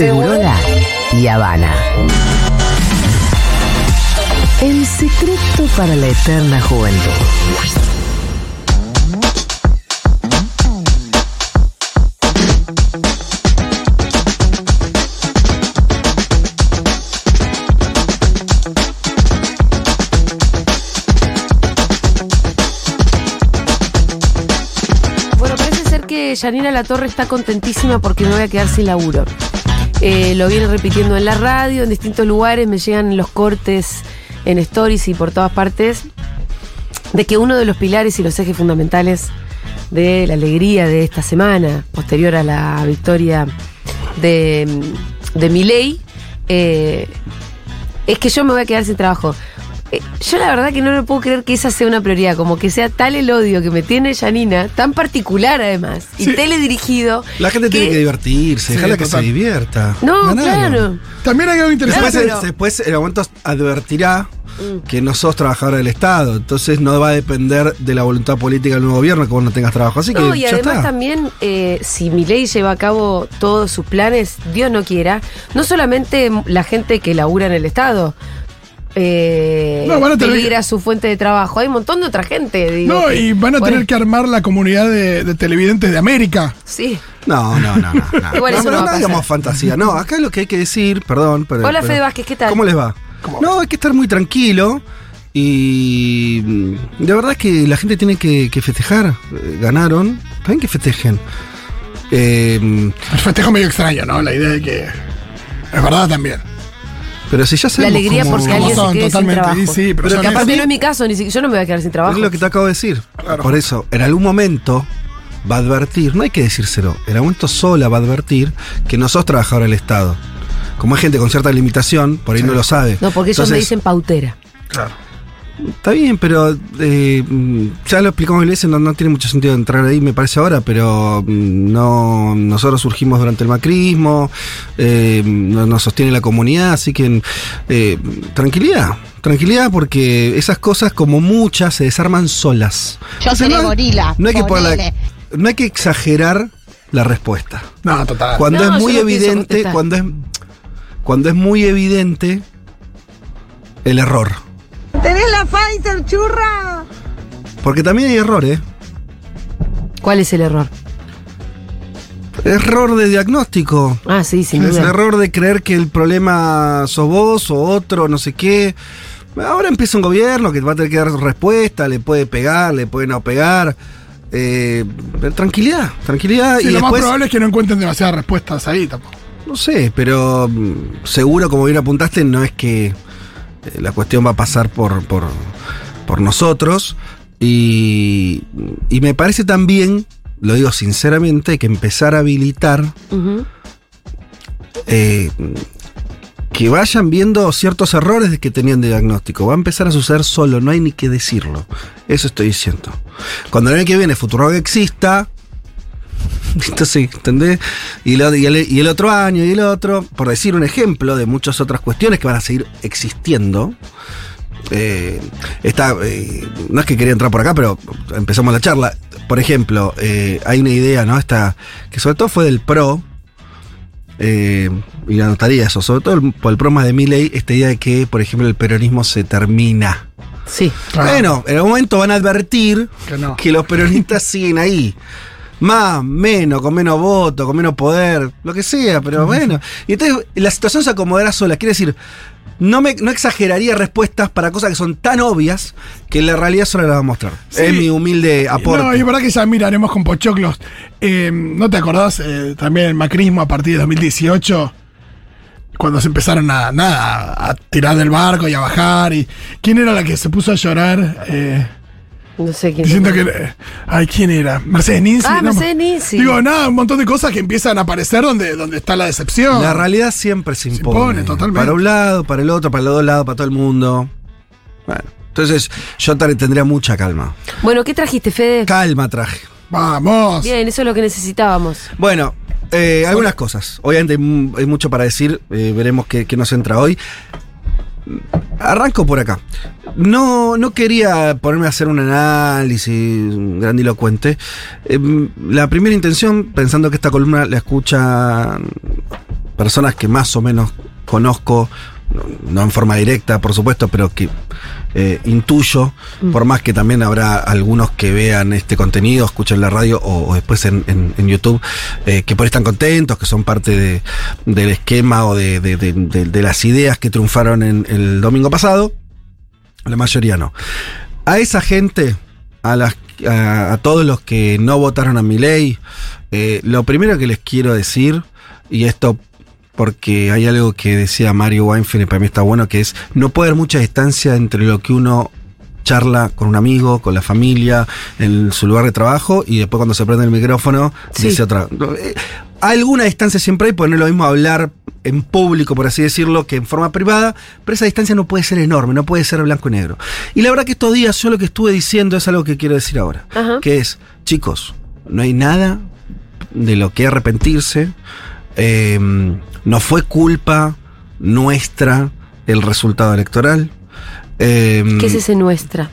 Segurola y Habana. El secreto para la eterna juventud. Bueno, parece ser Yanina La Torre está contentísima porque me voy a quedar sin laburo. Eh, lo viene repitiendo en la radio, en distintos lugares, me llegan los cortes en stories y por todas partes, de que uno de los pilares y los ejes fundamentales de la alegría de esta semana, posterior a la victoria de, de Milei, eh, es que yo me voy a quedar sin trabajo. Eh, Yo la verdad que no me puedo creer que esa sea una prioridad, como que sea tal el odio que me tiene Janina, tan particular además, y Sí. teledirigido. La gente tiene que divertirse, Sí, déjala que se divierta. No, claro. También hay algo interesante. Después, Claro, pero- después en algún momento advertirá Mm. que no sos trabajador del Estado. Entonces no va a depender de la voluntad política del nuevo gobierno que vos no tengas trabajo. Así que No, y ya además está. también, eh, si Milei lleva a cabo todos sus planes, Dios no quiera, no solamente la gente que labura en el Estado. Eh, No, van a tener peligra su fuente de trabajo. Hay un montón de otra gente. Digo, No, y van a Bueno, tener que armar la comunidad de, de televidentes de América. Sí. No, no, no, no. no. Igual eso pero no va a digamos fantasía. No, acá lo que hay que decir, perdón, pero. Hola, pero- Fede Vázquez, ¿qué tal? ¿Cómo les va? ¿Cómo No, hay que estar muy tranquilo. Y mm, de verdad que la gente tiene que, que festejar. Eh, Ganaron. También que festejen. Eh, El festejo medio extraño, ¿no? La idea de que. Es verdad también. Pero si ya La sabemos alegría cómo- porque alguien se quede sin trabajo. y sí, pero Pero esas- Aparte no es mi caso, ni siquiera yo no me voy a quedar sin trabajo. Es lo que te acabo de decir. Claro. Por eso, en algún momento va a advertir, no hay que decírselo, en algún momento sola va a advertir que no sos trabajador del Estado. Como hay gente con cierta limitación, por ahí no lo sabe. No, porque ellos me dicen pautera. Claro. Está bien, pero eh, ya lo explicamos mil veces, no, no tiene mucho sentido entrar ahí, me parece ahora, pero mm, no nosotros surgimos durante el macrismo, eh, no- nos sostiene la comunidad, así que eh, tranquilidad, tranquilidad porque esas cosas como muchas se desarman solas. Yo Entonces, seré no, gorila. no hay que no hay que exagerar la respuesta. No, total. Cuando No, es muy no evidente, cuando es cuando es muy evidente el error. ¿Tenés la Pfizer, churra? Porque también hay errores. ¿Cuál es el error? Error de diagnóstico. Ah, sí, sin Es duda. error de creer que el problema sos vos o otro, no sé qué. Ahora empieza un gobierno que va a tener que dar respuesta, le puede pegar, le puede no pegar. Eh, tranquilidad, tranquilidad. Sí, y lo más probable es que no encuentren demasiadas respuestas ahí tampoco. no sé, pero mm, seguro, como bien apuntaste, no es que eh, la cuestión va a pasar por, por, por nosotros. Y, y me parece también, lo digo sinceramente, que empezar a habilitar eh, que vayan viendo ciertos errores de que tenían de diagnóstico. Va a empezar a suceder solo, no hay ni que decirlo. Eso estoy diciendo. Cuando el año que viene Futurock exista, entonces, ¿entendés? Y, lo- y el, y el otro año y el otro, por decir un ejemplo de muchas otras cuestiones que van a seguir existiendo. Eh, está, eh, no es que quería entrar por acá, pero empezamos la charla. Por ejemplo, eh, hay una idea, ¿no? Esta, que sobre todo fue del PRO, eh, y anotaría eso, sobre todo el- por el programa de Milley, esta idea de que, por ejemplo, el peronismo se termina. Sí. Ah, Bueno, en algún momento van a advertir Que no. que los peronistas siguen ahí. Más, menos, con menos voto, con menos poder, lo que sea, pero bueno. Y entonces la situación se acomodará sola. Quiere decir, no, me, no exageraría respuestas para cosas que son tan obvias que la realidad solo las va a mostrar. Sí. Es mi humilde aporte. No, y verdad que ya miraremos con pochoclos. Eh, ¿No te acordás eh, también el macrismo a partir de 2018? Cuando se empezaron a, nada, a tirar del barco y a bajar. y ¿Quién era la que se puso a llorar? Eh, No sé quién. diciendo que... Ay, ¿quién era? Mercedes Ninzi. Ah, ¿no? Mercedes Ninzi. Digo, nada, un montón de cosas que empiezan a aparecer donde, donde está la decepción. La realidad siempre se impone. impone, totalmente. Para un lado, para el otro, para los dos lados, para todo el mundo. Bueno, entonces yo tendría mucha calma. Bueno, ¿qué trajiste, Fede? Calma traje. Vamos. Bien, eso es lo que necesitábamos. Bueno, eh, algunas cosas. Obviamente hay, mu- hay mucho para decir. eh, veremos qué, qué nos entra hoy. Arranco por acá. No, no quería ponerme a hacer un análisis grandilocuente. Eh, la primera intención, pensando que esta columna la escuchan personas que más o menos conozco, no, no en forma directa, por supuesto, pero que eh, intuyo, por más que también habrá algunos que vean este contenido, escuchen la radio o, o después en, en- en YouTube, eh, que por ahí están contentos, que son parte de- del esquema o de, las ideas que triunfaron en el domingo pasado. La mayoría no. A esa gente, a, las, a, a todos los que no votaron a mi ley, lo primero que les quiero decir, y esto porque hay algo que decía Mario Weinfeld y para mí está bueno, que es no puede haber mucha distancia entre lo que uno charla con un amigo, con la familia, en su lugar de trabajo, y después cuando se prende el micrófono, Sí. dice otra. Eh, Alguna distancia siempre hay, porque no es lo mismo hablar en público, por así decirlo, que en forma privada, pero esa distancia no puede ser enorme, no puede ser blanco y negro. Y la verdad que estos días yo lo que estuve diciendo es algo que quiero decir ahora, Ajá. que es, chicos, no hay nada de lo que arrepentirse, eh, no fue culpa nuestra el resultado electoral. eh, ¿Qué es ese nuestra?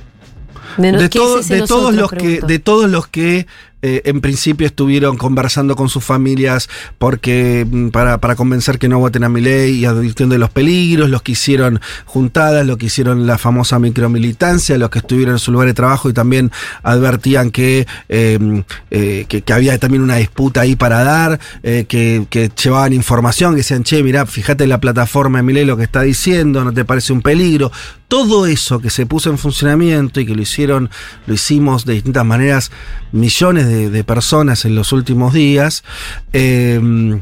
De, no- de, ¿qué todo- es ese de todos los que de todos los que eh, en principio estuvieron conversando con sus familias porque mm, para, para convencer que no voten a mi ley y advirtiendo de los peligros, los que hicieron juntadas, los que hicieron la famosa micromilitancia, los que estuvieron en su lugar de trabajo y también advertían que, eh, eh, que, había también una disputa ahí para dar, eh, que, que llevaban información, que decían, che, mirá, fíjate la plataforma de mi ley lo que está diciendo, no te parece un peligro. Todo eso que se puso en funcionamiento y que lo hicieron, lo hicimos de distintas maneras millones de, de personas en los últimos días, eh,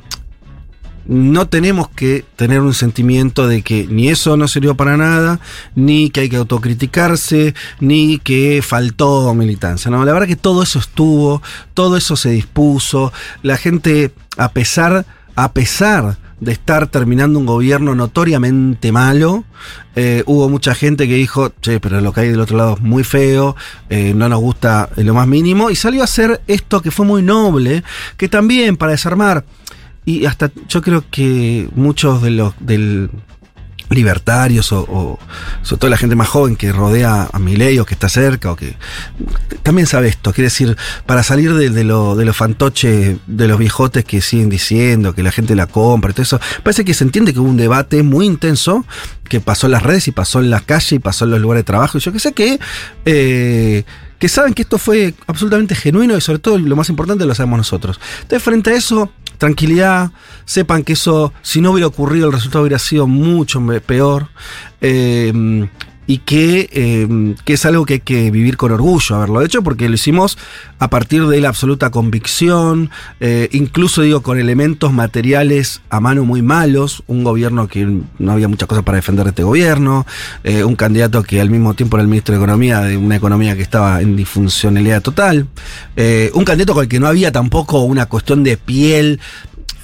no tenemos que tener un sentimiento de que ni eso no sirvió para nada, ni que hay que autocriticarse, ni que faltó militancia. No, la verdad que todo eso estuvo, todo eso se dispuso. La gente, a pesar, a pesar de estar terminando un gobierno notoriamente malo, eh, hubo mucha gente que dijo, che, pero lo que hay del otro lado es muy feo, eh, no nos gusta lo más mínimo, y salió a hacer esto que fue muy noble, que también para desarmar. Y hasta yo creo que muchos de los del libertarios o, sobre todo la gente más joven que rodea a Milei o que está cerca o que también sabe esto, quiere decir, para salir de, de lo, de los fantoches de los viejotes que siguen diciendo que la gente la compra y todo eso, parece que se entiende que hubo un debate muy intenso que pasó en las redes y pasó en la calle y pasó en los lugares de trabajo y yo que sé que eh, que saben que esto fue absolutamente genuino y sobre todo lo más importante lo sabemos nosotros. Entonces frente a eso, tranquilidad, sepan que eso, si no hubiera ocurrido, el resultado hubiera sido mucho peor. eh, y que, eh, que es algo que hay que vivir con orgullo haberlo hecho, porque lo hicimos a partir de la absoluta convicción, eh, incluso digo con elementos materiales a mano muy malos, un gobierno que no había muchas cosas para defender de este gobierno, eh, un candidato que al mismo tiempo era el ministro de Economía, de una economía que estaba en disfuncionalidad total, eh, un candidato con el que no había tampoco una cuestión de piel,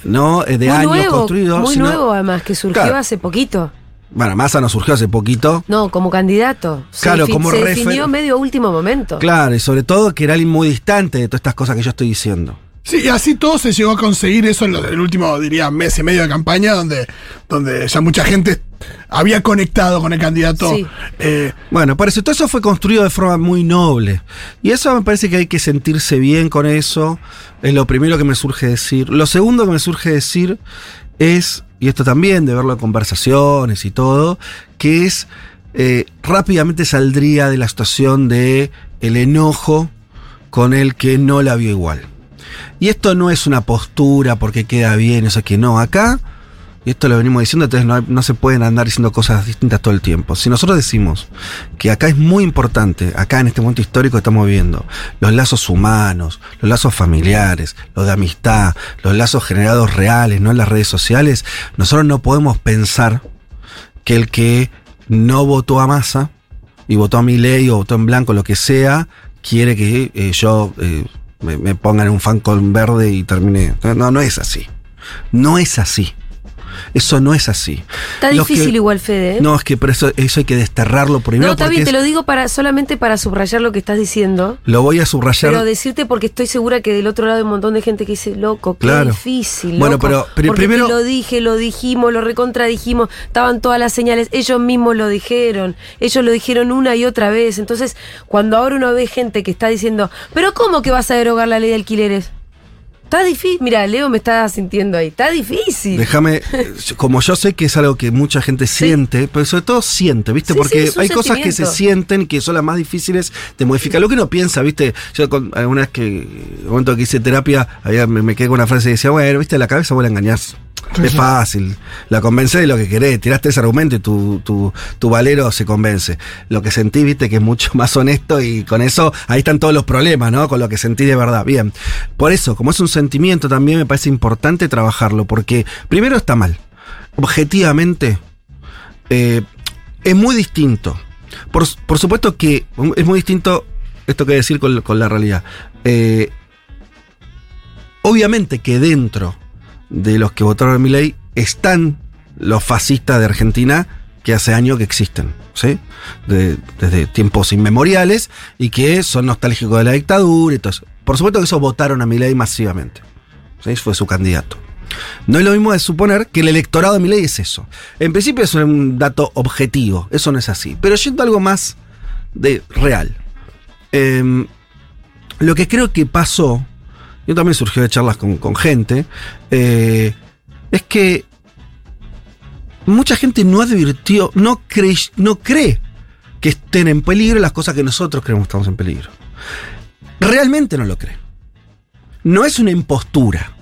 ¿no? De muy años nuevo, construido. muy sino- nuevo además, que surgió Claro. hace poquito. Bueno, Massa no surgió hace poquito. No, como candidato. Se Claro, defi- como se definió medio último momento. Claro, y sobre todo que era alguien muy distante de todas estas cosas que yo estoy diciendo. Sí, y así todo se llegó a conseguir eso en el último, diría, mes y medio de campaña, donde, donde ya mucha gente había conectado con el candidato. Sí. Eh, Bueno, por eso todo eso fue construido de forma muy noble. Y eso me parece que hay que sentirse bien con eso. Es lo primero que me surge decir. Lo segundo que me surge decir es, y esto también de verlo en conversaciones y todo, que es eh, rápidamente saldría de la situación de el enojo con el que no la vio igual. Y esto no es una postura porque queda bien, eso que no. Acá, y esto lo venimos diciendo, entonces no, se pueden andar diciendo cosas distintas todo el tiempo. Si nosotros decimos que acá es muy importante, acá en este momento histórico que estamos viviendo, los lazos humanos, los lazos familiares, los de amistad, los lazos generados reales, no en las redes sociales, nosotros no podemos pensar que el que no votó a masa y votó a mi ley o votó en blanco, lo que sea, quiere que eh, yo eh, me, me pongan un fan con verde y termine. No, no es así. No es así. Eso no es así. Está Los que- difícil igual, Fede. ¿eh? No, es que por eso, eso hay que desterrarlo primero. No, está bien, te es- lo digo para, solamente para subrayar lo que estás diciendo. lo voy a subrayar. Pero decirte porque estoy segura que del otro lado hay un montón de gente que dice, loco, qué Claro. difícil. Bueno, loco, pero- pero porque primero- te lo dije, lo dijimos, lo recontradijimos, estaban todas las señales, ellos mismos lo dijeron, ellos lo dijeron una y otra vez. Entonces, cuando ahora uno ve gente que está diciendo, pero ¿cómo que vas a derogar la ley de alquileres? Está difícil. Mira, Leo me está sintiendo ahí. Está difícil. Déjame, eh, como yo sé que es algo que mucha gente siente, pero sobre todo siente, ¿viste? Sí, Porque sí, un hay cosas que se sienten que son las más difíciles de modificar. Lo que uno piensa, ¿viste? Yo con, alguna vez que, en el momento que hice terapia, había, me, me quedé con una frase que decía, bueno, ¿viste? La cabeza vuelve a engañar. Es fácil. La convence de lo que querés. Tiraste ese argumento y tu, tu, tu valero se convence. Lo que sentí, viste, que es mucho más honesto y con eso ahí están todos los problemas, ¿no? Con lo que sentí de verdad. Bien. Por eso, como es un sentimiento, también me parece importante trabajarlo, porque primero está mal. Objetivamente, eh, es muy distinto. Por, por supuesto que es muy distinto esto que decir con, con la realidad. Eh, obviamente que dentro de los que votaron a mi ley están los fascistas de Argentina que hace años que existen, ¿sí? De- desde tiempos inmemoriales y que son nostálgicos de la dictadura y todo eso. Por supuesto que esos votaron a mi ley masivamente. ¿sí? Fue su candidato. No es lo mismo de suponer que el electorado de mi ley es eso. En principio es un dato objetivo, eso no es así. Pero yendo a algo más de real. Em, lo que creo que pasó, yo también surgió de charlas con, con gente, eh, es que mucha gente no advirtió, no cree, no cree que estén en peligro las cosas que nosotros creemos que estamos en peligro. Realmente no lo cree. No es una impostura.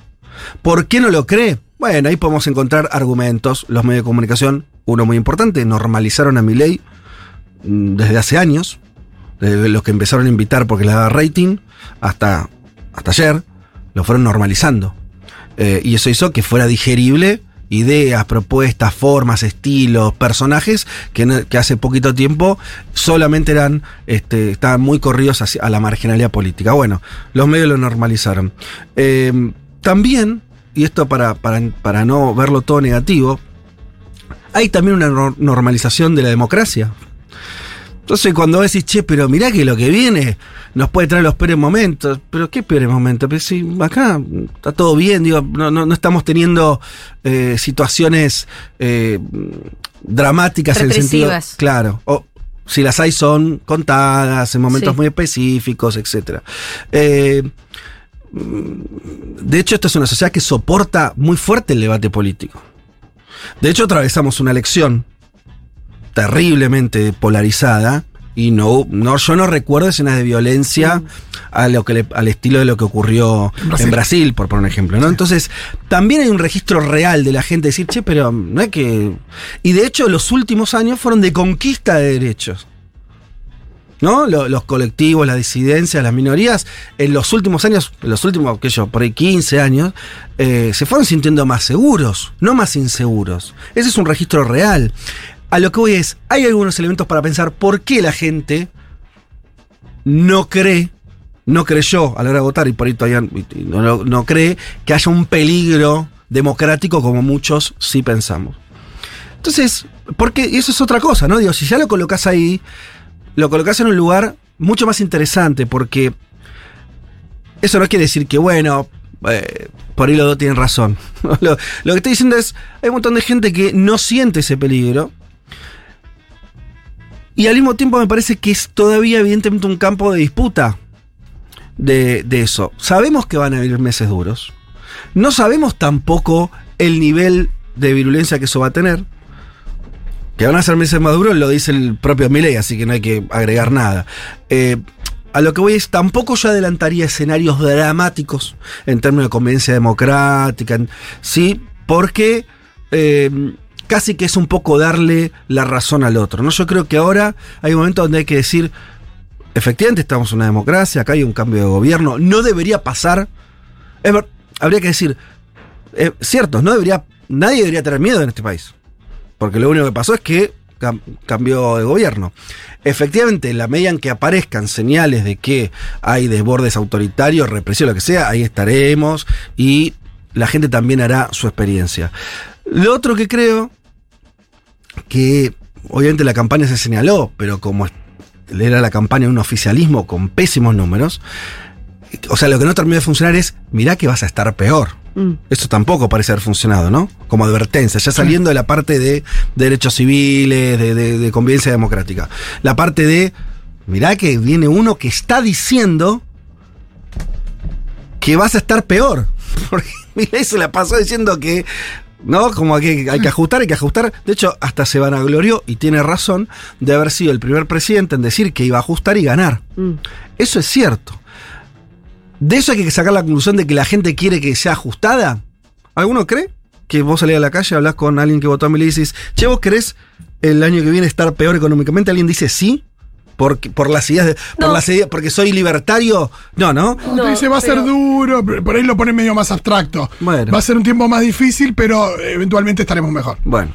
¿Por qué no lo cree? Bueno, ahí podemos encontrar argumentos. Los medios de comunicación, uno muy importante, normalizaron a mi ley desde hace años. Desde los que empezaron a invitar porque le daba rating hasta, hasta ayer, lo fueron normalizando. Eh, y eso hizo que fuera digerible ideas, propuestas, formas, estilos, personajes que, hace poquito tiempo solamente eran, este, estaban muy corridos hacia, a la marginalidad política. Bueno, los medios lo normalizaron. Eh, también, y esto para, para, para no verlo todo negativo, hay también una nor- normalización de la democracia. Entonces cuando decís, che, pero mirá que lo que viene nos puede traer los peores momentos. ¿Pero qué peores momentos? Pero si acá está todo bien, digo, no, no, no estamos teniendo eh, situaciones eh, dramáticas en el sentido... Claro. O, si las hay son contadas en momentos Sí. muy específicos, etc. de hecho, esta es una sociedad que soporta muy fuerte el debate político. De hecho, atravesamos una elección terriblemente polarizada y no, no yo no recuerdo escenas de violencia a lo que le- al estilo de lo que ocurrió En en Brasil. Por poner un ejemplo, ¿no? Entonces, también hay un registro real de la gente decir, che, pero no es que. Y de hecho, los últimos años fueron de conquista de derechos. ¿No? Lo- Los, colectivos, las disidencias, las minorías, en los últimos años, en los últimos, sé yo, por ahí 15 años, eh, se fueron sintiendo más seguros, no más inseguros. Ese es un registro real. A lo que voy es, hay algunos elementos para pensar por qué la gente no cree, no creyó a la hora de votar y por ahí todavía no, no- cree que haya un peligro democrático como muchos sí pensamos. Entonces, porque eso es otra cosa, ¿no? Digo, si ya lo colocas ahí, lo colocas en un lugar mucho más interesante, porque eso no quiere decir que, bueno, eh, por ahí los dos tienen razón. lo que estoy diciendo es, hay un montón de gente que no siente ese peligro. Y al mismo tiempo me parece que es todavía evidentemente un campo de disputa de, de eso. Sabemos que van a venir meses duros. No sabemos tampoco el nivel de virulencia que eso va a tener. Que van a ser meses más duros lo dice el propio Milei, así que no hay que agregar nada. Eh, a lo que voy es, tampoco yo adelantaría escenarios dramáticos en términos de convivencia democrática, sí, porque eh, casi que es un poco darle la razón al otro. ¿no? Yo creo que ahora hay un momento donde hay que decir, efectivamente estamos en una democracia, acá hay un cambio de gobierno, no debería pasar. Es ver- habría que decir, eh, cierto, no debería, nadie debería tener miedo en este país. Porque lo único que pasó es que cam- cambió de gobierno. Efectivamente, en la medida en que aparezcan señales de que hay desbordes autoritarios, represión, lo que sea, ahí estaremos y la gente también hará su experiencia. Lo otro que creo, que obviamente la campaña se señaló, pero como era la campaña un oficialismo con pésimos números, o sea, lo que no terminó de funcionar es, mirá que vas a estar peor. Mm. Esto tampoco parece haber funcionado, ¿no? Como advertencia, ya saliendo de la parte de, derechos civiles, de, de- de convivencia democrática. La parte de, mirá que viene uno que está diciendo que vas a estar peor. Porque Milei se la pasó diciendo que, ¿no? Como que hay que ajustar, hay que ajustar. De hecho, hasta se vanaglorió, y tiene razón, de haber sido el primer presidente en decir que iba a ajustar y ganar. Mm. Eso es cierto. De eso hay que sacar la conclusión de que la gente quiere que sea ajustada. ¿Alguno cree que vos salís a la calle, hablas con alguien que votó a Milei y dices, che, ¿vos querés el año que viene estar peor económicamente? ¿Alguien dice sí? Por, por las ideas de, por las ideas- porque soy libertario. No, ¿no? No, dice, va a ser duro, por ahí lo pone medio más abstracto. Bueno. Va a ser un tiempo más difícil, pero eventualmente estaremos mejor. Bueno.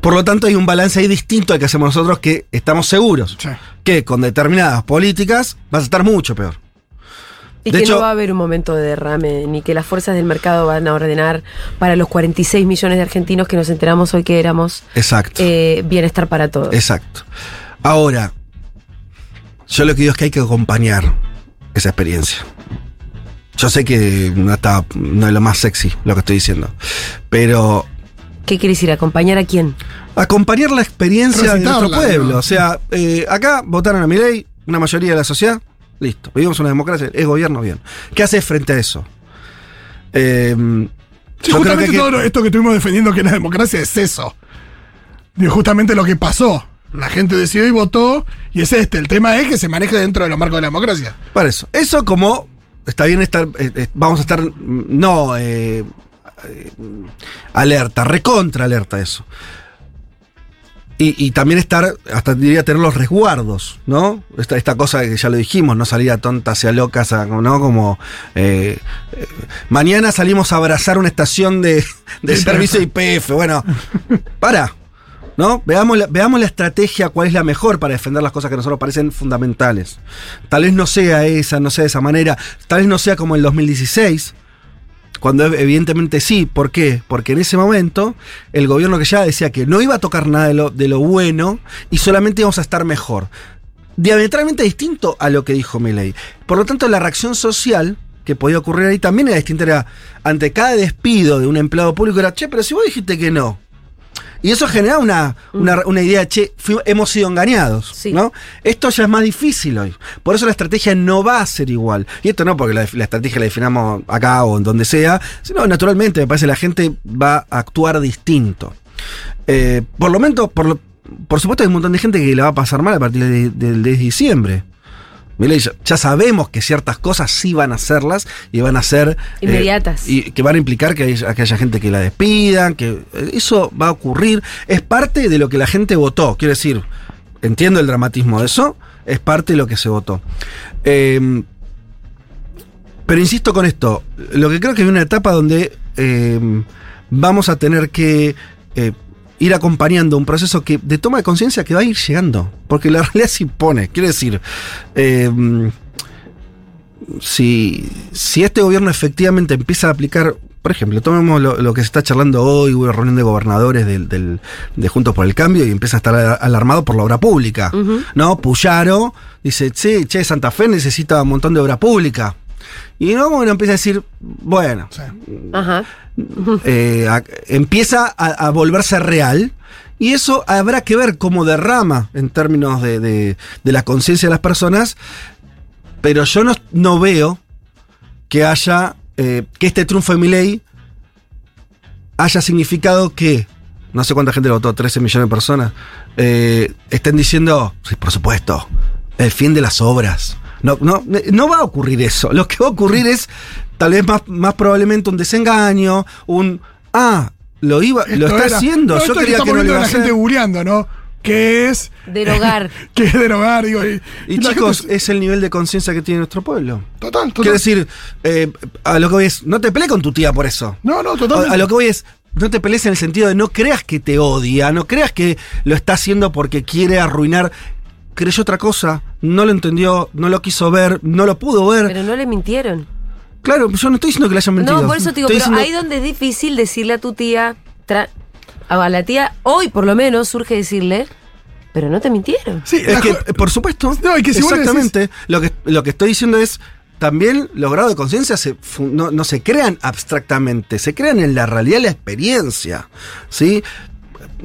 Por lo tanto, hay un balance ahí distinto al que hacemos nosotros que estamos seguros Sí. que con determinadas políticas vas a estar mucho peor. Y De que hecho- no va a haber un momento de derrame, ni que las fuerzas del mercado van a ordenar para los 46 millones de argentinos que nos enteramos hoy que éramos Exacto. eh, bienestar para todos. Exacto. Ahora, yo lo que digo es que hay que acompañar esa experiencia. Yo sé que no, está, no es lo más sexy lo que estoy diciendo, pero ¿Qué quiere decir? ¿Acompañar a quién? acompañar la experiencia de nuestro pueblo. O sea, eh, acá votaron a mi ley, una mayoría de la sociedad, listo. Vivimos una democracia, es gobierno, bien. ¿Qué haces frente a eso? Eh, Sí, yo justamente que- todo esto que estuvimos defendiendo que la democracia es eso. Digo, justamente lo que pasó. La gente decidió y votó, y es este. El tema es que se maneje dentro de los marcos de la democracia. Para eso. Eso como está bien estar, eh, eh, vamos a estar, mm, no, eh, alerta, recontra alerta eso. Y, y también estar, hasta diría tener los resguardos, ¿no? Esta, esta cosa que ya lo dijimos, no salir a tontas y a locas, a- ¿no? Como eh, eh, mañana salimos a abrazar una estación de, de servicio IPF. Bueno, para. ¿No? Veamos la, veamos la estrategia, cuál es la mejor para defender las cosas que a nosotros parecen fundamentales. Tal vez no sea esa, no sea de esa manera. Tal vez no sea como el 2016, cuando ev- evidentemente sí. ¿Por qué? Porque en ese momento el gobierno que ya decía que no iba a tocar nada de lo, de lo bueno y solamente íbamos a estar mejor. Diametralmente distinto a lo que dijo Milei. Por lo tanto, la reacción social que podía ocurrir ahí también era distinta. Era ante cada despido de un empleado público era, che, pero si vos dijiste que no. Y eso genera una, una, una idea, che, hemos sido engañados. Sí. ¿no? Esto ya es más difícil hoy. Por eso la estrategia no va a ser igual. Y esto no porque la, la estrategia la definamos acá o en donde sea, sino naturalmente me parece que la gente va a actuar distinto. Eh, por lo menos, por, por supuesto hay un montón de gente que le va a pasar mal a partir de- del 10 de diciembre. Milei, ya, sabemos que ciertas cosas sí van a hacerlas y van a ser... eh, Inmediatas. y que van a implicar que haya, que haya gente que la despidan, que eh, eso va a ocurrir. Es parte de lo que la gente votó. Quiero decir, entiendo el dramatismo de eso, es parte de lo que se votó. Eh, pero insisto con esto, lo que creo que hay una etapa donde eh, vamos a tener que eh, ir acompañando un proceso que, de toma de conciencia que va a ir llegando, porque la realidad se impone. Quiero decir, eh, si, si este gobierno efectivamente empieza a aplicar, por ejemplo, tomemos lo, lo que se está charlando hoy, hubo una reunión de gobernadores del, del- de Juntos por el Cambio y empieza a estar alarmado por la obra pública. ¿No? Puyaro dice, che, che, Santa Fe necesita un montón de obra pública. Y no, bueno, empieza a decir, bueno, Sí. Ajá. eh, a- empieza a, a volverse real. Y eso habrá que ver cómo derrama en términos de, de- de la conciencia de las personas. Pero yo no, no veo que haya. eh, que este triunfo de Milei haya significado que. No sé cuánta gente lo votó, 13 millones de personas. eh, estén diciendo, sí, por supuesto, el fin de las obras. No, no, no va a ocurrir eso. Lo que va a ocurrir es tal vez más, más probablemente un desengaño, un ah, lo iba, lo está era- haciendo. No, Yo quería estamos que no lo viendo iba a la gente googleando, ¿no? ¿Qué es? Derogar. ¿Qué es derogar? Digo, y, Y chicos, gente- es el nivel de conciencia que tiene nuestro pueblo. total, total. Quiero decir, eh, a lo que voy es, no te pelees con tu tía por eso. no, no, totalmente. A lo que voy es, no te pelees en el sentido de no creas que te odia, no creas que lo está haciendo porque quiere arruinar. Creyó otra cosa, no lo entendió, no lo quiso ver, no lo pudo ver. Pero no le mintieron. claro, yo no estoy diciendo que le hayan mentido. No, por eso te digo, Estoy pero diciendo- ahí donde es difícil decirle a tu tía, tra- a la tía, hoy por lo menos surge decirle, pero no te mintieron. Sí, Es que, por supuesto. No, y que si exactamente. Lo, que, lo que estoy diciendo es. También los grados de conciencia no, no se crean abstractamente, se crean en la realidad y la experiencia. ¿sí?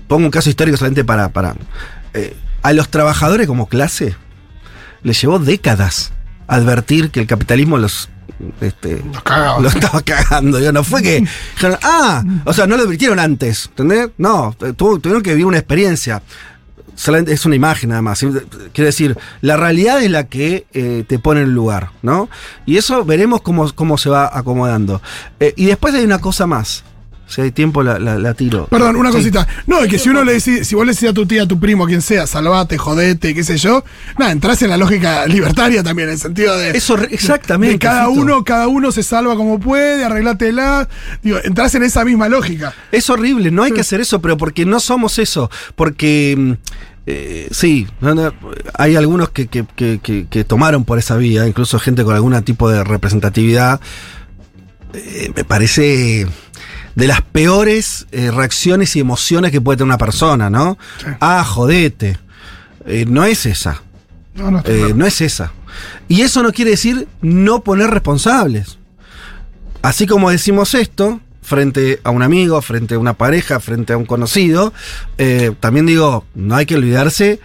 Pongo un caso histórico solamente para. para eh, a los trabajadores como clase les llevó décadas advertir que el capitalismo los este, lo estaba cagando. No fue que. dijeron, ah, o sea, no lo advirtieron antes, ¿entendés? No, tu- tuvieron que vivir una experiencia. Solamente es una imagen nada más. Quiero decir, la realidad es la que eh, te pone en lugar, ¿no? Y eso veremos cómo, cómo se va acomodando. Eh, y después hay una cosa más. Si hay tiempo, la, la- la tiro. Perdón, una Sí. cosita. No, es que si uno le decís, si vos le decís a tu tía, a tu primo, a quien sea, salvate, jodete, qué sé yo, nada, entras en la lógica libertaria también, en el sentido de. Eso, exactamente. de cada uno, cada uno se salva como puede, arreglátela. Digo, entras en esa misma lógica. Es horrible, no hay que hacer eso, pero porque no somos eso. Porque, mm, eh, sí, no, no, hay algunos que, que- que- que- que tomaron por esa vía, incluso gente con algún tipo de representatividad. Eh, me parece de las peores eh, reacciones y emociones que puede tener una persona, ¿no? Sí. Ah, jodete. Eh, no es esa. No, no, está Eh, claro. no es esa. Y eso no quiere decir no poner responsables. Así como decimos esto, frente a un amigo, frente a una pareja, frente a un conocido, eh, también digo, no hay que olvidarse,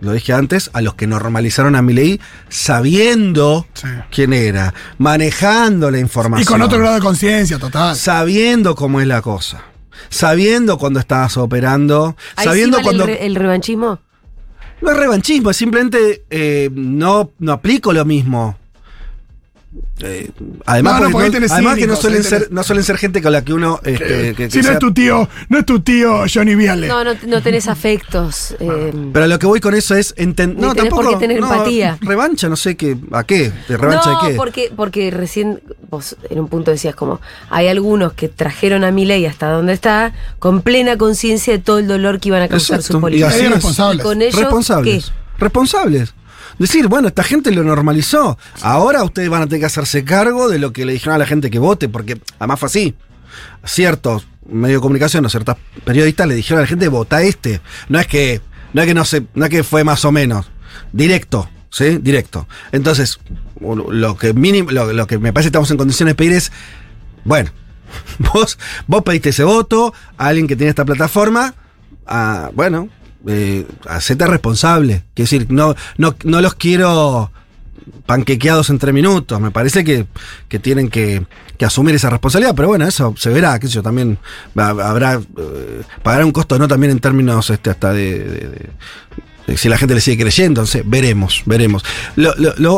lo dije antes, a los que normalizaron a Milei sabiendo Sí. quién era, manejando la información. Y con otro grado de conciencia, total. Sabiendo cómo es la cosa. Sabiendo cuando estabas operando, Ahí sabiendo sí vale cuando... el, re- el revanchismo. No es revanchismo, es simplemente eh, no, no aplico lo mismo. Eh, además, No, no, porque no- además que no suelen, ser, no suelen ser gente con la que uno. este, que- que si no sea- es tu tío, no es tu tío Johnny Viale. No, no, no tenés afectos. eh, Pero lo que voy con eso es entender. No, tenés por tampoco. qué tener no, empatía. Revancha, no sé qué. ¿A qué? ¿De revancha no, de qué? porque, porque recién vos en un punto decías como, hay algunos que trajeron a Milei hasta donde está, con plena conciencia de todo el dolor que iban a causar Exacto, sus y políticas. así. Y con ellos, responsables. ¿qué? Responsables. Decir, bueno, esta gente lo normalizó. Ahora ustedes van a tener que hacerse cargo de lo que le dijeron a la gente que vote, porque además fue así. Ciertos medios de comunicación o ciertos periodistas le dijeron a la gente, vota este. No es que, no es que no se, no es que fue más o menos. Directo, ¿sí? Directo. Entonces, lo que mínimo, lo, que me parece que estamos en condiciones de pedir es, bueno, vos, vos pediste ese voto a alguien que tiene esta plataforma, ah, bueno, eh, hacete responsable. Quiero decir, no, no, no los quiero panquequeados en tres minutos. Me parece que, que tienen que, que asumir esa responsabilidad, pero bueno, eso se verá, qué sé yo, también habrá, eh, pagará un costo, no también en términos este, hasta de, si la gente le sigue creyendo, entonces veremos, veremos. Lo-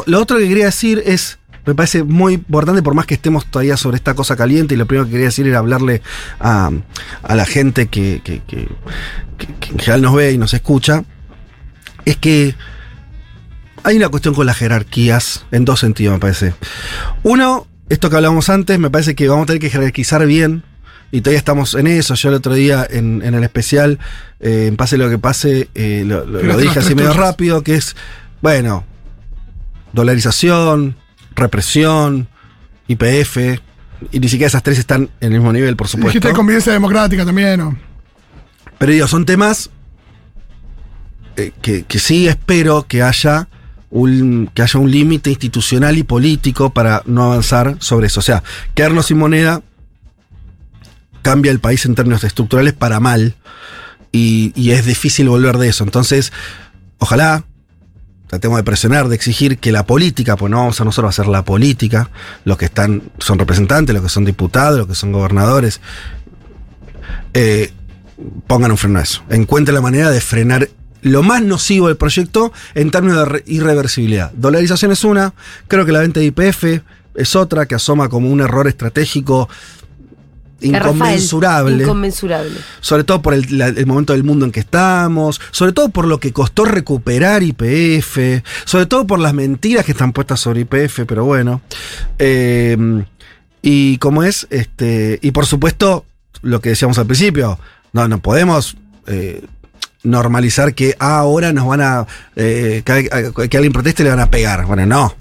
lo otro que quería decir es, me parece muy importante, por más que estemos todavía sobre esta cosa caliente, y lo primero que quería decir era hablarle a, a la gente que, que- que- que- en general nos ve y nos escucha, es que hay una cuestión con las jerarquías en dos sentidos, me parece. Uno, esto que hablábamos antes, me parece que vamos a tener que jerarquizar bien. Y todavía estamos en eso. Yo el otro día en, en el especial, eh, en Pase lo que pase, eh, lo, lo- dije así medio rápido, que es, bueno, dolarización, represión, IPF, y ni siquiera esas tres están en el mismo nivel, por supuesto. Dijiste convivencia democrática también, ¿no? Pero digo, son temas eh, que, que sí espero que haya un, que haya un límite institucional y político para no avanzar sobre eso. O sea, quedarnos sin moneda cambia el país en términos estructurales para mal y, y es difícil volver de eso. Entonces, ojalá tratemos de presionar, de exigir que la política, pues no vamos a nosotros a hacer la política, los que están, son representantes, los que son diputados, los que son gobernadores, eh, pongan un freno a eso. Encuentren la manera de frenar lo más nocivo del proyecto en términos de re- irreversibilidad. Dolarización es una, creo que la venta de IPF es otra que asoma como un error estratégico Inconmensurable Inconmensurable. sobre todo por el, la- el momento del mundo en que estamos, sobre todo por lo que costó recuperar IPF, sobre todo por las mentiras que están puestas sobre IPF, pero bueno. Eh, y como es, este, y por supuesto, lo que decíamos al principio, no, no podemos eh, normalizar que ah, ahora nos van a, eh, que, que alguien proteste le van a pegar. Bueno, no.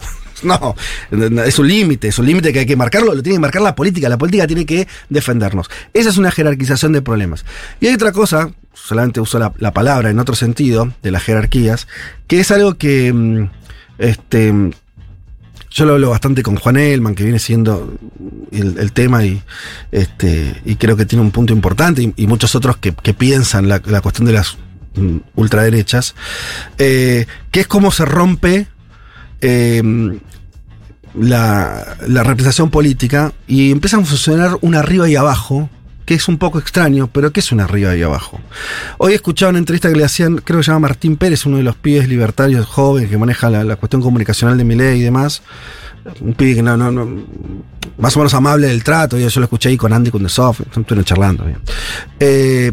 No, es un límite, es un límite que hay que marcarlo, lo tiene que marcar la política, la política tiene que defendernos. Esa es una jerarquización de problemas. Y hay otra cosa, solamente uso la, la palabra en otro sentido, de las jerarquías, que es algo que mm, este, yo lo hablo bastante con Juan Elman, que viene siendo el, tema y, este, y creo que tiene un punto importante, y, muchos otros que, piensan la, la cuestión de las mm, ultraderechas, eh, que es cómo se rompe eh, la, la representación política y empiezan a funcionar un arriba y abajo, que es un poco extraño, pero que es un arriba y abajo. Hoy he escuchado una entrevista que le hacían, creo que se llama Martín Pérez, uno de los pibes libertarios jóvenes que maneja la, la cuestión comunicacional de Milei y demás. Un pibe que no, no, no, más o menos amable del trato, y yo lo escuché ahí con Andy Kundesov, estuvieron charlando. bien. Eh,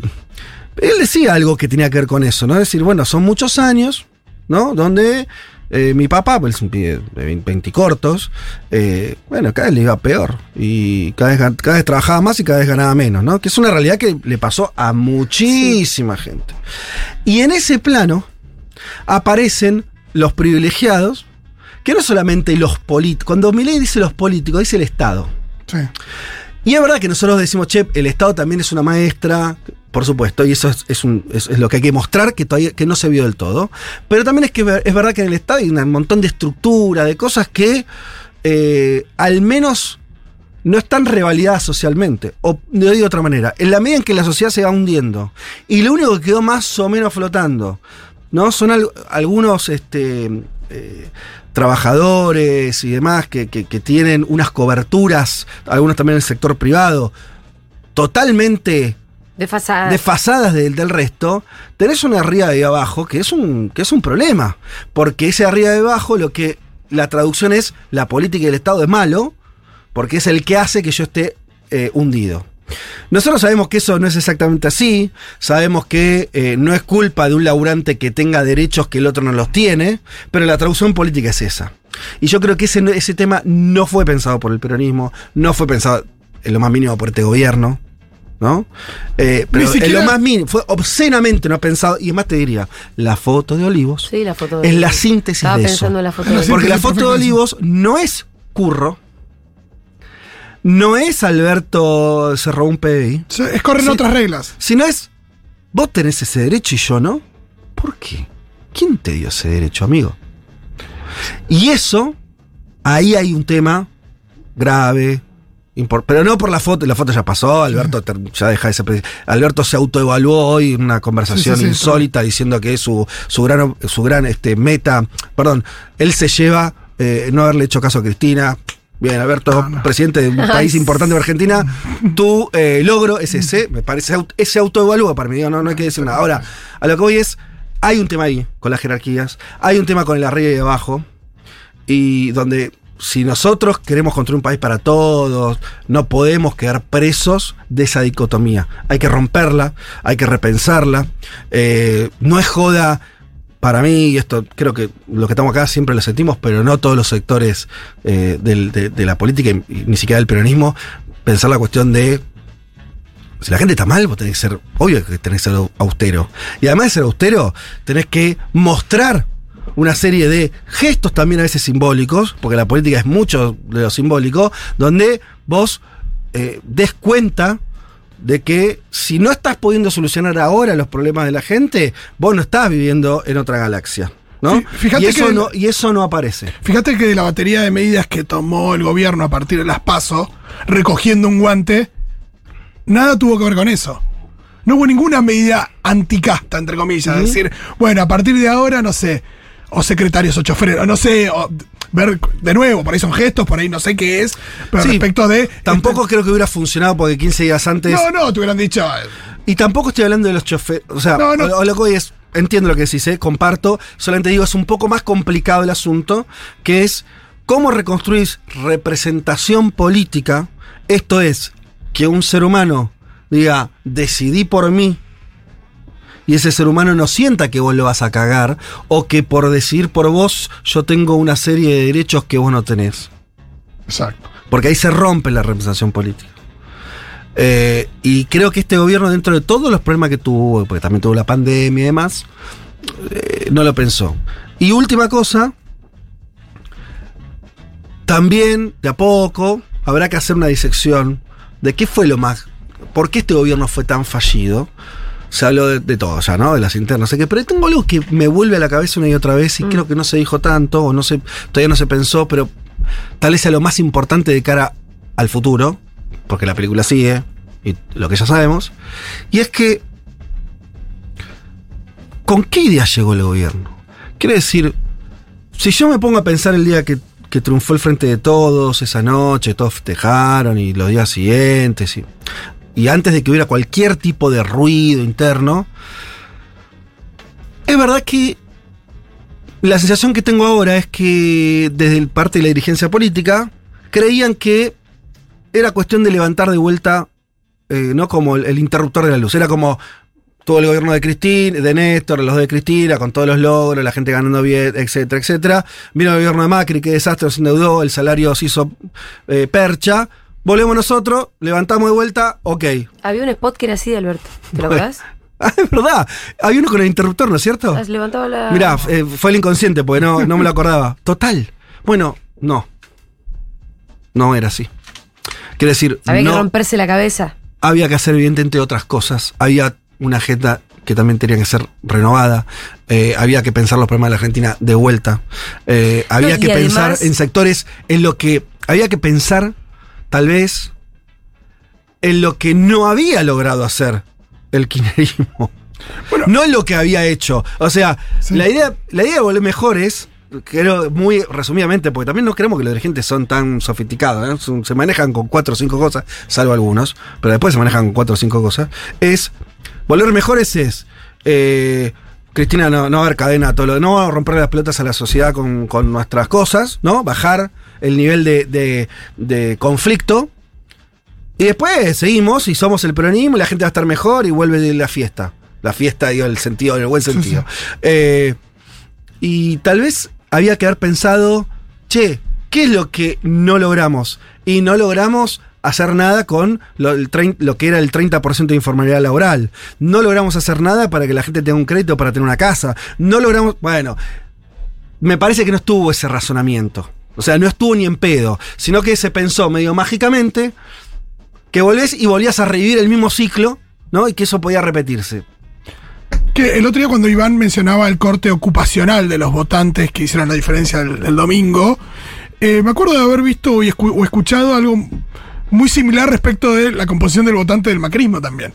él decía algo que tenía que ver con eso, ¿no? Es decir, bueno, son muchos años, ¿no? Donde eh, mi papá, pues es un pibe de 20, 20 cortos, eh, bueno, cada vez le iba peor. Y cada vez, cada vez trabajaba más y cada vez ganaba menos, ¿no? Que es una realidad que le pasó a muchísima gente. Y en ese plano aparecen los privilegiados, que no solamente los políticos. Cuando Milei dice los políticos, dice el Estado. Sí. Y es verdad que nosotros decimos, che, el Estado también es una maestra, por supuesto, y eso es, lo que hay que mostrar que todavía que no se vio del todo. Pero también es que es verdad que en el Estado hay un montón de estructura, de cosas que eh, al menos no están revalidadas socialmente. O de otra manera, en la medida en que la sociedad se va hundiendo y lo único que quedó más o menos flotando, ¿no? Son al- algunos este, eh, trabajadores y demás que, que- que tienen unas coberturas, algunos también en el sector privado, totalmente Desfasada. desfasadas del, del resto, tenés una arriba y abajo que es un que es un problema, porque ese arriba y abajo lo que la traducción es la política del Estado es malo, porque es el que hace que yo esté eh, hundido. Nosotros sabemos que eso no es exactamente así, sabemos que eh, no es culpa de un laburante que tenga derechos que el otro no los tiene, pero la traducción política es esa. Y yo creo que ese, ese tema no fue pensado por el peronismo, no fue pensado en lo más mínimo por este gobierno, ¿no? Eh, pero en siquiera- lo más mínimo, fue obscenamente no pensado, y además te diría, la foto de Olivos Sí, la foto de es la síntesis Estaba de pensando eso. en la foto Es de Porque la foto de. Olivos no es Curro, no es Alberto se robó un PBI, Sí, Es corren Sí. otras reglas. sino es vos tenés ese derecho y yo no. ¿Por qué? ¿Quién te dio ese derecho, amigo? Y eso, ahí hay un tema grave, pero no por la foto, la foto ya pasó, Alberto ya deja ese pre- Alberto se autoevaluó hoy en una conversación Sí, sí, sí, insólita diciendo que es su, su gran, su gran este, meta, perdón, él se lleva eh, no haberle hecho caso a Cristina. Bien, Alberto, No, no. presidente de un país importante de Argentina, tu eh, logro es ese, me parece, ese autoevalúa para mí, digo, no, no hay que decir nada. Ahora, a lo que voy es, hay un tema ahí con las jerarquías, hay un tema con el arriba y abajo, y donde si nosotros queremos construir un país para todos, no podemos quedar presos de esa dicotomía. Hay que romperla, hay que repensarla. Eh, no es joda para mí, y esto creo que los que estamos acá siempre lo sentimos, pero no todos los sectores eh, de, de la política ni siquiera del peronismo, pensar la cuestión de si la gente está mal, vos tenés que ser, obvio que tenés que ser austero. Y además de ser austero, tenés que mostrar una serie de gestos también a veces simbólicos, porque la política es mucho de lo simbólico, donde vos eh, des cuenta de que si no estás pudiendo solucionar ahora los problemas de la gente, vos no estás viviendo en otra galaxia. ¿no? Fí- fíjate y, eso que- no, y eso no aparece. Fíjate que de la batería de medidas que tomó el gobierno a partir de las PASO, recogiendo un guante, nada tuvo que ver con eso. No hubo ninguna medida anticasta, entre comillas. Es decir, bueno, a partir de ahora, no sé, o secretarios o choferes, o no sé, o ver de nuevo, por ahí son gestos, por ahí no sé qué es, pero Sí, respecto de. Tampoco creo que hubiera funcionado porque 15 días antes. No, no, te hubieran dicho. eh, Y tampoco estoy hablando de los choferes. O sea, No, no. o- o lo que voy es. Entiendo lo que decís, ¿eh? comparto. Solamente digo, es un poco más complicado el asunto, que es cómo reconstruís representación política. Esto es, que un ser humano diga, decidí por mí, y ese ser humano no sienta que vos lo vas a cagar, o que por decidir por vos yo tengo una serie de derechos que vos no tenés. Exacto. Porque ahí se rompe la representación política. Eh, y creo que este gobierno, dentro de todos los problemas que tuvo, porque también tuvo la pandemia y demás, eh, no lo pensó. Y última cosa, también de a poco habrá que hacer una disección de qué fue lo más, por qué este gobierno fue tan fallido. Se habló de, de todo ya, ¿no? De las internas, no sé qué, pero tengo algo que me vuelve a la cabeza una y otra vez y creo que no se dijo tanto, o no se, todavía no se pensó, pero tal vez sea lo más importante de cara al futuro, porque la película sigue, y lo que ya sabemos, y es que, ¿con qué idea llegó el gobierno? Quiere decir, si yo me pongo a pensar el día que, que triunfó el frente de todos esa noche, todos festejaron y los días siguientes. Y, y antes de que hubiera cualquier tipo de ruido interno, es verdad que la sensación que tengo ahora es que desde parte de la dirigencia política creían que era cuestión de levantar de vuelta, eh, no como el, el interruptor de la luz, era como todo el gobierno de Cristina, de Néstor, los de Cristina, con todos los logros, la gente ganando bien, etcétera, etcétera. Vino el gobierno de Macri, qué desastre, se endeudó, el salario se hizo eh, percha. Volvemos nosotros, levantamos de vuelta, ok. Había un spot que era así de Alberto. ¿Te lo acordás? Ah, es verdad. Había uno con el interruptor, ¿no es cierto? Has levantado la. Mirá, eh, fue el inconsciente porque no, no me lo acordaba. Total. Bueno, no. No era así. Quiere decir, Había no que romperse la cabeza. había que hacer evidentemente otras cosas. Había una agenda que también tenía que ser renovada. Eh, había que pensar los problemas de la Argentina de vuelta. Eh, había que pensar en sectores en lo que. Había que pensar, tal vez, en lo que no había logrado hacer el kirchnerismo. no en lo que había hecho. O sea, Sí. la, idea, la idea de volver mejor es. Creo muy resumidamente, porque también no creemos que los dirigentes son tan sofisticados, ¿eh? Se manejan con cuatro o cinco cosas, salvo algunos, pero después se manejan con cuatro o cinco cosas. Es volver mejores es eh, Cristina no, no va a haber cadena a todo lo, no va a romper las pelotas a la sociedad con, con nuestras cosas, ¿no? Bajar el nivel de, de- de conflicto. Y después seguimos y somos el peronismo y la gente va a estar mejor y vuelve la fiesta. La fiesta, digo, el sentido, en el buen sentido. Eh, y tal vez había que haber pensado, che, ¿qué es lo que no logramos? Y no logramos hacer nada con lo, el lo que era el 30% de informalidad laboral. No logramos hacer nada para que la gente tenga un crédito para tener una casa. No logramos, bueno, me parece que no estuvo ese razonamiento. O sea, no estuvo ni en pedo, sino que se pensó medio mágicamente que volvés y volvías a revivir el mismo ciclo, ¿no? Y que eso podía repetirse. Que el otro día cuando Iván mencionaba el corte ocupacional de los votantes que hicieron la diferencia el, domingo, eh, me acuerdo de haber visto y o escuchado algo muy similar respecto de la composición del votante del macrismo también.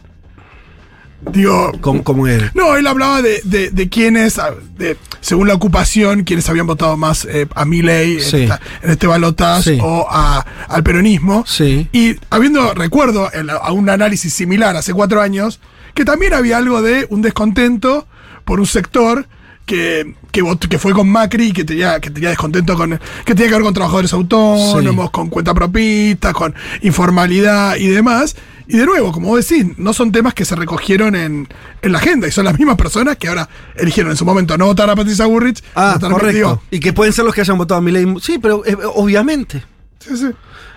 Digo, como él. no, él hablaba de, de, de quienes, ah, de, según la ocupación, quienes habían votado más eh, a Milei Sí. en, esta- en este balotaje Sí. o a- al peronismo. Sí. Y habiendo, recuerdo a un análisis similar hace cuatro años, que también había algo de un descontento por un sector que, que, fue con Macri y que tenía, que tenía descontento con. que tenía que ver con trabajadores autónomos, Sí. con cuenta propista, con informalidad y demás. Y de nuevo, como vos decís, no son temas que se recogieron en, en la agenda y son las mismas personas que ahora eligieron en su momento no votar a Patricia Burrich. Ah, correcto. y que pueden ser los que hayan votado a Milei. Sí, pero eh, obviamente. sí, sí.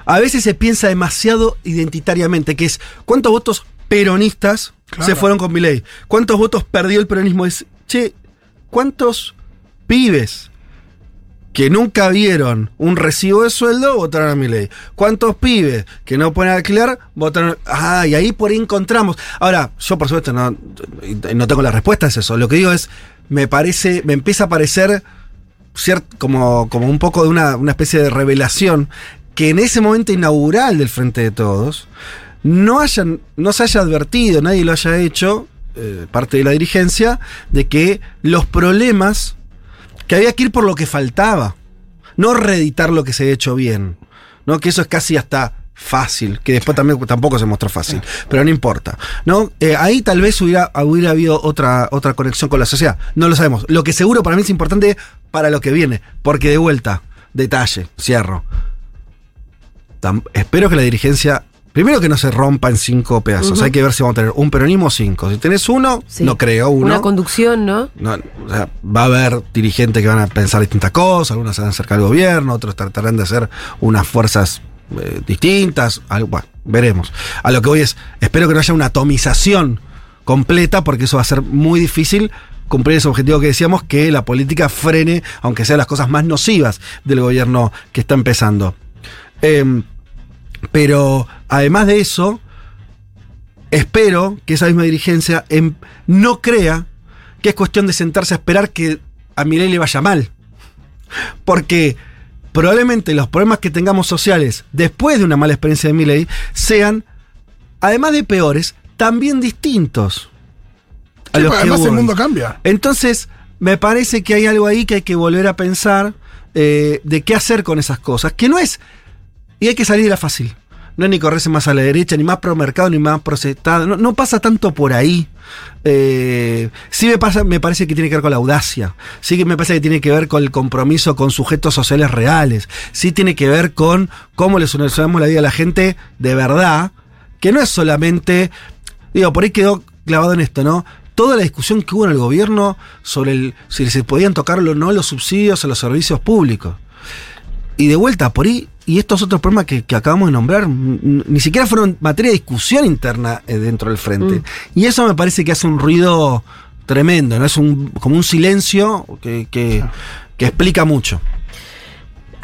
A veces se piensa demasiado identitariamente, que es cuántos votos peronistas Claro. se fueron con Milei. ¿Cuántos votos perdió el peronismo? Es, che, ¿cuántos pibes que nunca vieron un recibo de sueldo votaron a Milei? ¿Cuántos pibes que no pueden alquilar votaron? Ah, y ahí por ahí encontramos. Ahora, yo por supuesto no, no tengo la respuesta a eso. Lo que digo es, me parece, me empieza a parecer ciert- como, como un poco de una, una especie de revelación que en ese momento inaugural del Frente de Todos no, hayan, no se haya advertido, nadie lo haya hecho, eh, parte de la dirigencia, de que los problemas, que había que ir por lo que faltaba, no reeditar lo que se ha hecho bien, ¿no? que eso es casi hasta fácil, que después también tampoco se mostró fácil, pero no importa. ¿no? Eh, ahí tal vez hubiera, hubiera habido otra, otra conexión con la sociedad, no lo sabemos. Lo que seguro para mí es importante para lo que viene, porque de vuelta, detalle, cierro. Tam- espero que la dirigencia, primero que no se rompa en cinco pedazos, hay que ver si vamos a tener un peronismo o cinco. Si tenés uno, Sí. no creo, uno. Una conducción, ¿no? No, o sea, va a haber dirigentes que van a pensar distintas cosas, algunos se van a acercar al gobierno, otros tratarán de hacer unas fuerzas eh, distintas, algo, bueno, veremos. A lo que voy es, espero que no haya una atomización completa, porque eso va a ser muy difícil cumplir ese objetivo que decíamos, que la política frene, aunque sean las cosas más nocivas del gobierno que está empezando. Em, pero además de eso, espero que esa misma dirigencia em, no crea que es cuestión de sentarse a esperar que a Milei le vaya mal. Porque probablemente los problemas que tengamos sociales después de una mala experiencia de Milei sean, además de peores, también distintos. a Sí, los porque que además el mundo cambia. Entonces, me parece que hay algo ahí que hay que volver a pensar eh, de qué hacer con esas cosas, que no es, y hay que salir de la fácil. No es ni correrse más a la derecha, ni más pro mercado, ni más procesado. No, no pasa tanto por ahí. Eh, sí me, pasa, me parece que tiene que ver con la audacia. Sí que me parece que tiene que ver con el compromiso con sujetos sociales reales. Sí tiene que ver con cómo le solucionamos la vida a la gente de verdad. Que no es solamente. Digo, por ahí quedó clavado en esto, ¿no? Toda la discusión que hubo en el gobierno sobre si se podían tocar o no los subsidios a los servicios públicos. Y de vuelta, por ahí, y estos otros problemas que, que acabamos de nombrar, ni siquiera fueron materia de discusión interna eh, dentro del frente. Y eso me parece que hace un ruido tremendo, ¿no? Es un, como un silencio que, que, que explica mucho.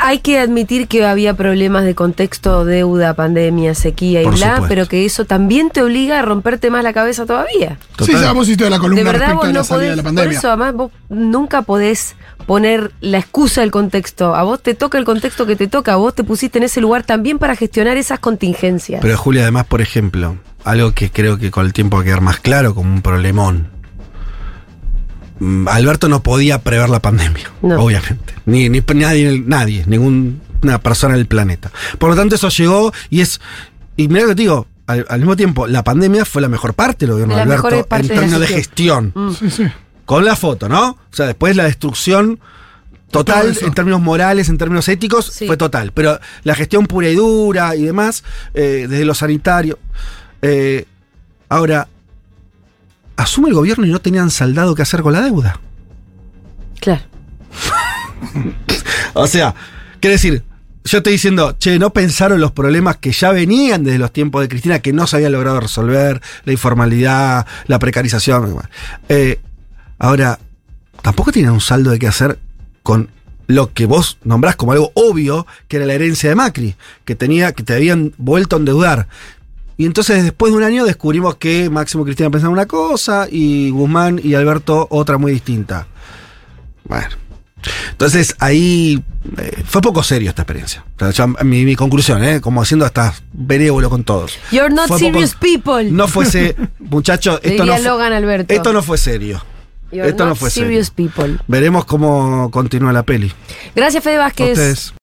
Hay que admitir que había problemas de contexto, deuda, pandemia, sequía y Por bla, supuesto. pero que eso también te obliga a romperte más la cabeza todavía. Sí, ya vos hiciste la De columna verdad respecto vos de la no salida podés, de la por eso además vos nunca podés poner la excusa del contexto. A vos te toca el contexto que te toca, vos te pusiste en ese lugar también para gestionar esas contingencias. Pero Julia, además, por ejemplo, algo que creo que con el tiempo va a quedar más claro como un problemón. Mm, Alberto no podía prever la pandemia, No. obviamente. Ni, ni nadie, nadie, ninguna persona del planeta. Por lo tanto, eso llegó y es. Y mira lo que te digo, al, al mismo tiempo, la pandemia fue la mejor parte del gobierno De Alberto en términos de gestión. gestión. Mm. Sí, sí. Con la foto, ¿no? O sea, después la destrucción total en términos morales, en términos éticos, Sí. fue total. Pero la gestión pura y dura y demás, eh, desde lo sanitario. eh, ahora, asume el gobierno y no tenían saldado qué hacer con la deuda. Claro. O sea, quiere decir, yo estoy diciendo, che, no pensaron los problemas que ya venían desde los tiempos de Cristina, que no se habían logrado resolver, la informalidad, la precarización. Eh, ahora, tampoco tienen un saldo de qué hacer con lo que vos nombrás como algo obvio, que era la herencia de Macri, que tenía, que te habían vuelto a endeudar. Y entonces después de un año descubrimos que Máximo Cristina pensaban una cosa y Guzmán y Alberto otra muy distinta. Bueno. Entonces ahí eh, fue poco serio esta experiencia. O sea, ya, mi, mi conclusión, ¿eh? como haciendo hasta benévolo con todos. You're not Fue poco- serious people. No fuese, muchacho, esto no, fu- Logan Alberto. esto no fue serio. You're esto no fue serious serio. people. Veremos cómo continúa la peli. Gracias, Fede A Vázquez. ustedes.